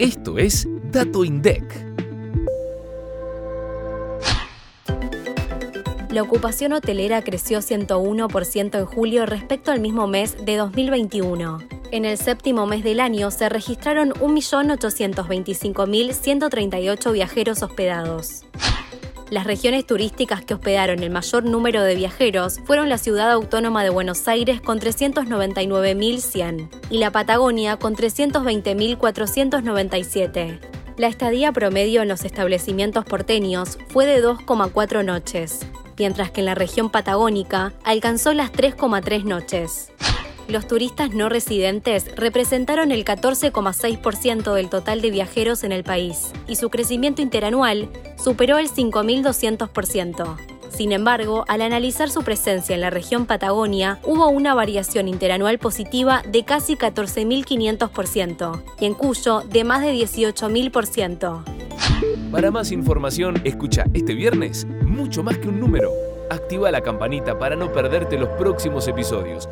Esto es Dato INDEC. La ocupación hotelera creció 101% en julio respecto al mismo mes de 2021. En el séptimo mes del año se registraron 1.825.138 viajeros hospedados. Las regiones turísticas que hospedaron el mayor número de viajeros fueron la ciudad autónoma de Buenos Aires con 399.100 y la Patagonia con 320.497. La estadía promedio en los establecimientos porteños fue de 2,4 noches, mientras que en la región patagónica alcanzó las 3,3 noches los turistas no residentes representaron el 14,6% del total de viajeros en el país y su crecimiento interanual superó el 5.200%. Sin embargo, al analizar su presencia en la región Patagonia, hubo una variación interanual positiva de casi 14.500% y en Cuyo de más de 18.000%. Para más información, escucha este viernes mucho más que un número. Activa la campanita para no perderte los próximos episodios